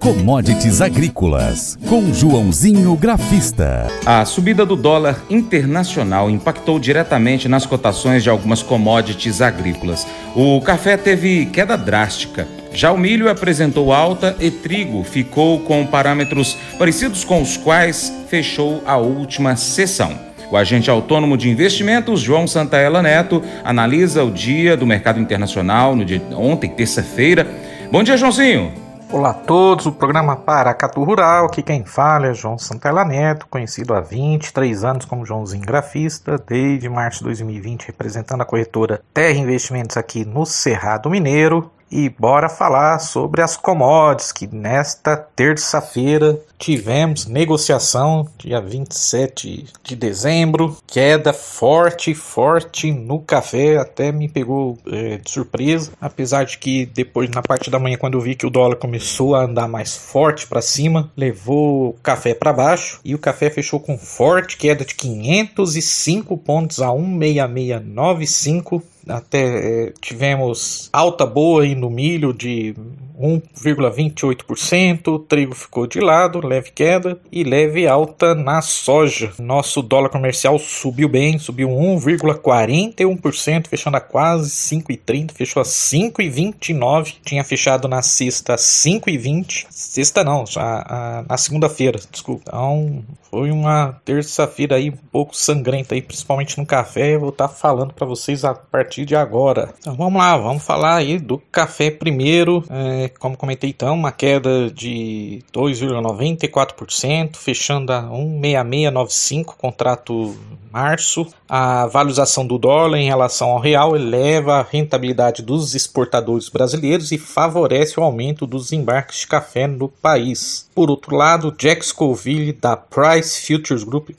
Commodities Agrícolas, com Joãozinho Grafista. A subida do dólar internacional impactou diretamente nas cotações de algumas commodities agrícolas. O café teve queda drástica. Já o milho apresentou alta e trigo ficou com parâmetros parecidos com os quais fechou a última sessão. O agente autônomo de investimentos, João Santaella Neto, analisa o dia do mercado internacional no dia ontem, terça-feira. Bom dia, Joãozinho. Olá a todos, o programa Paracatu Rural, aqui quem fala é João Santella Neto, conhecido há 23 anos como Joãozinho Grafista, desde março de 2020 representando a corretora Terra Investimentos aqui no Cerrado Mineiro. E bora falar sobre as commodities que nesta terça-feira tivemos negociação, dia 27 de dezembro, queda forte, forte no café, até me pegou é, de surpresa, apesar de que depois na parte da manhã quando eu vi que o dólar começou a andar mais forte para cima, levou o café para baixo. E o café fechou com forte queda de 505 pontos a 16695 até é, tivemos alta boa aí no milho de 1,28%, o trigo ficou de lado, leve queda e leve alta na soja. Nosso dólar comercial subiu bem, subiu 1,41%, fechando a quase 5,30, fechou a 5,29, tinha fechado na sexta 5,20, sexta não, já na segunda-feira, desculpa. Então foi uma terça-feira aí um pouco sangrenta aí, principalmente no café, vou estar falando para vocês a partir de agora. Então vamos lá, vamos falar aí do café primeiro. É, como comentei então, uma queda de 2,94%, fechando a 16695, contrato março. A valorização do dólar em relação ao real eleva a rentabilidade dos exportadores brasileiros e favorece o aumento dos embarques de café no país. Por outro lado, Jack Scoville da Price Futures Group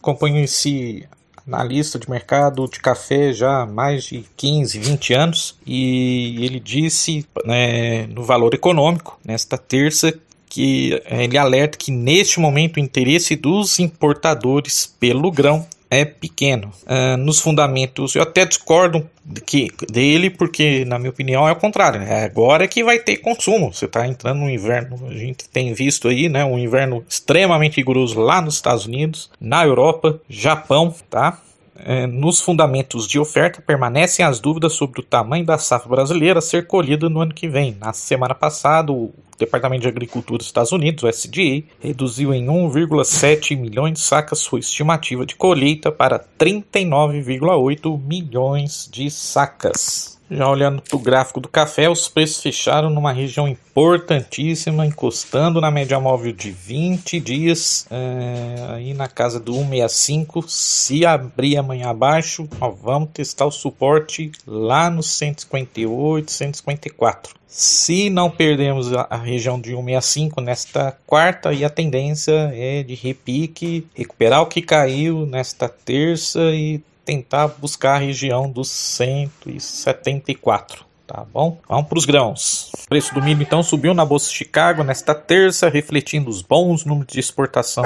acompanha esse analista de mercado de café já há mais de 15, 20 anos e ele disse né, no Valor Econômico, nesta terça, que ele alerta que neste momento o interesse dos importadores pelo grão é pequeno. Uh, nos fundamentos, eu até discordo que, dele, porque, na minha opinião, é o contrário. É agora que vai ter consumo. Você está entrando no inverno, a gente tem visto aí, né? Um inverno extremamente rigoroso lá nos Estados Unidos, na Europa, Japão, tá? É, nos fundamentos de oferta permanecem as dúvidas sobre o tamanho da safra brasileira a ser colhida no ano que vem. Na semana passada, o Departamento de Agricultura dos Estados Unidos, o SDA, reduziu em 1,7 milhões de sacas sua estimativa de colheita para 39,8 milhões de sacas. Já olhando para o gráfico do café, os preços fecharam numa região importantíssima, encostando na média móvel de 20 dias, é, aí na casa do 165. Se abrir amanhã abaixo, ó, vamos testar o suporte lá no 158, 154. Se não perdemos a, a região de 165 nesta quarta, e a tendência é de repique, recuperar o que caiu nesta terça e tentar buscar a região dos 174 tá bom? Vamos para os grãos. O preço do milho então subiu na Bolsa de Chicago nesta terça, refletindo os bons números de exportação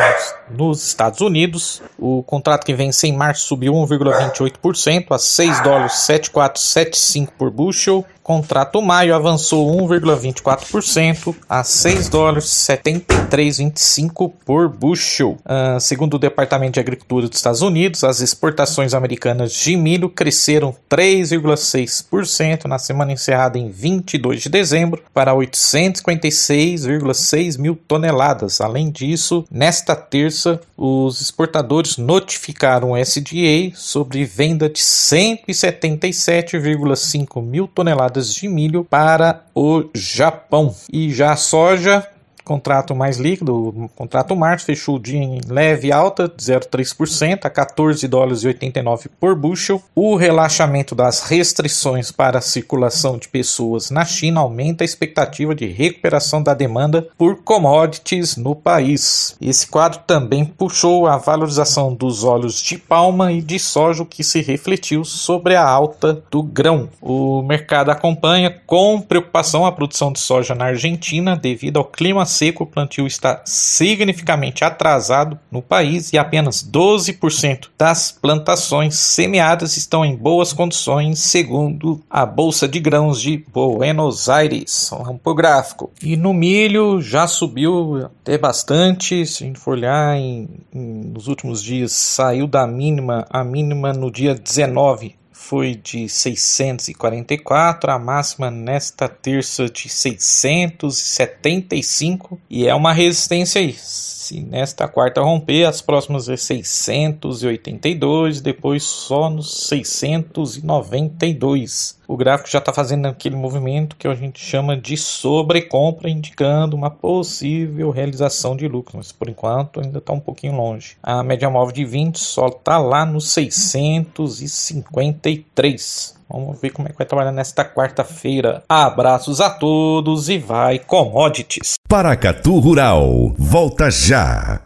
nos Estados Unidos. O contrato que vence em março subiu 1,28% a 6 dólares 7475 por bushel. Contrato maio avançou 1,24% a 6 dólares 73,25 por bushel. Uh, segundo o Departamento de Agricultura dos Estados Unidos, as exportações americanas de milho cresceram 3,6% na semana encerrada em 22 de dezembro para 856,6 mil toneladas. Além disso, nesta terça, os exportadores notificaram o SDA sobre venda de 177,5 mil toneladas de milho para o Japão. E já a soja Contrato mais líquido, contrato março fechou o dia em leve alta, 0,3% a 14 dólares e 89 por bushel. O relaxamento das restrições para a circulação de pessoas na China aumenta a expectativa de recuperação da demanda por commodities no país. Esse quadro também puxou a valorização dos óleos de palma e de soja, que se refletiu sobre a alta do grão. O mercado acompanha com preocupação a produção de soja na Argentina devido ao clima seco, o plantio está significativamente atrasado no país e apenas 12% das plantações semeadas estão em boas condições, segundo a Bolsa de Grãos de Buenos Aires. Vamos para o gráfico. E no milho já subiu até bastante, se a gente for olhar em, em, nos últimos dias, saiu da mínima, a mínima no dia 19 foi de 644, a máxima nesta terça de 675 e é uma resistência aí. Se nesta quarta romper, as próximas é 682, depois só nos 692. O gráfico já está fazendo aquele movimento que a gente chama de sobrecompra, indicando uma possível realização de lucro, mas por enquanto ainda está um pouquinho longe. A média móvel de 20 só está lá nos 653. Vamos ver como é que vai trabalhar nesta quarta-feira. Abraços a todos e vai commodities. Paracatu Rural, volta já.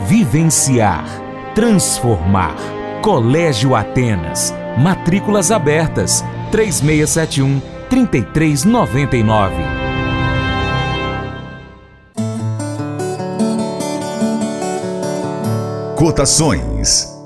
vivenciar, transformar. Colégio Atenas. Matrículas abertas. 3671 3399. Cotações.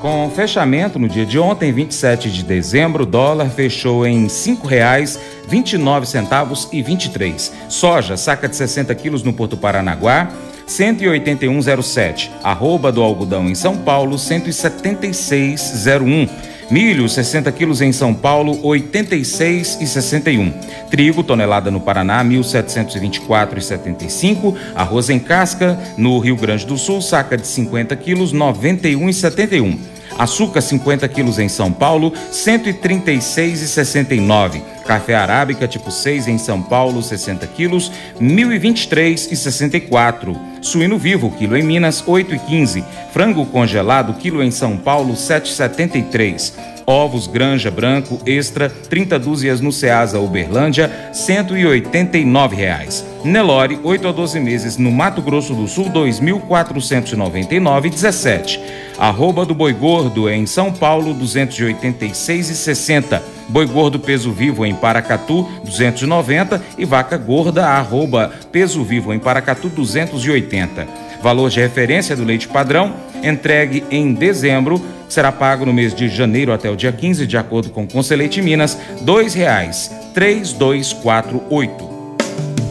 Com fechamento no dia de ontem, 27 de dezembro, o dólar fechou em R$ 5,29 e 23. Soja, saca de 60 quilos no Porto Paranaguá, 181,07. Arroba do algodão em São Paulo, 176,01. Milho, 60 quilos em São Paulo, 86,61. Trigo, tonelada no Paraná, 1.724,75. Arroz em casca, no Rio Grande do Sul, saca de 50 quilos, 91,71. Açúcar 50 quilos em São Paulo, 136,69. Café arábica tipo 6 em São Paulo, 60 quilos, 1.023,64. Suíno vivo, quilo em Minas, 8,15. Frango congelado, quilo em São Paulo, 7,73. Ovos Granja Branco Extra, 30 dúzias no Ceasa Uberlândia, 189 reais. Nelore, 8 a 12 meses no Mato Grosso do Sul, 2.499,17. Arroba do Boi Gordo em São Paulo, 286,60. Boi Gordo Peso Vivo em Paracatu, 290 e Vaca Gorda, arroba Peso Vivo em Paracatu, 280. Valor de referência do leite padrão, entregue em dezembro, será pago no mês de janeiro até o dia 15, de acordo com o Conselheite Minas, R$ 2,3248.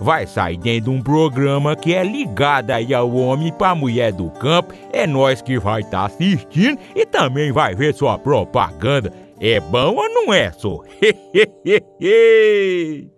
vai sair dentro de um programa que é ligado aí ao homem para mulher do campo. É nós que vai estar tá assistindo e também vai ver sua propaganda. É bom ou não é, só?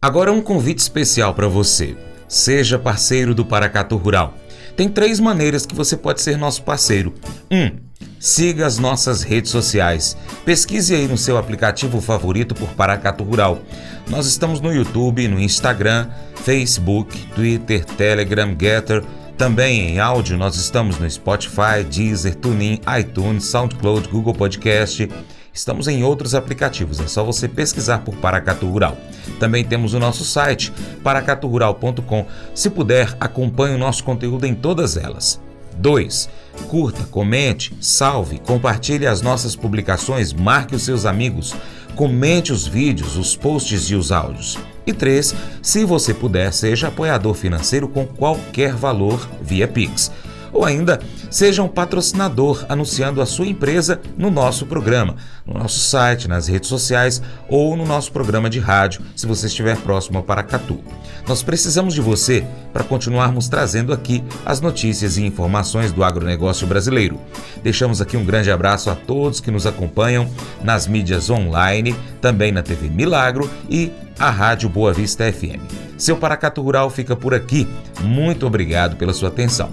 Agora um convite especial para você. Seja parceiro do Paracatu Rural. Tem três maneiras que você pode ser nosso parceiro. 1. Um, siga as nossas redes sociais. Pesquise aí no seu aplicativo favorito por Paracatu Rural. Nós estamos no YouTube, no Instagram, Facebook, Twitter, Telegram, Getter, Também em áudio nós estamos no Spotify, Deezer, TuneIn, iTunes, SoundCloud, Google Podcast. Estamos em outros aplicativos, é só você pesquisar por Paracatu Rural. Também temos o nosso site, paracaturural.com. Se puder, acompanhe o nosso conteúdo em todas elas. 2. Curta, comente, salve, compartilhe as nossas publicações, marque os seus amigos, comente os vídeos, os posts e os áudios. E 3. Se você puder, seja apoiador financeiro com qualquer valor via Pix. Ou ainda, seja um patrocinador anunciando a sua empresa no nosso programa, no nosso site, nas redes sociais ou no nosso programa de rádio, se você estiver próximo a Paracatu. Nós precisamos de você para continuarmos trazendo aqui as notícias e informações do agronegócio brasileiro. Deixamos aqui um grande abraço a todos que nos acompanham nas mídias online, também na TV Milagro e a Rádio Boa Vista FM. Seu Paracatu Rural fica por aqui. Muito obrigado pela sua atenção.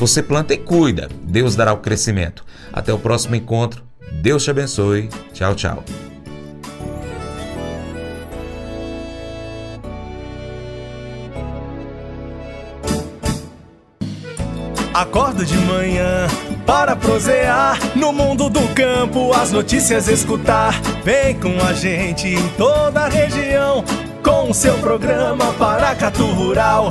Você planta e cuida, Deus dará o crescimento. Até o próximo encontro. Deus te abençoe. Tchau, tchau. Acordo de manhã para prosear no mundo do campo, as notícias escutar. Vem com a gente em toda a região com o seu programa Paracatu Rural.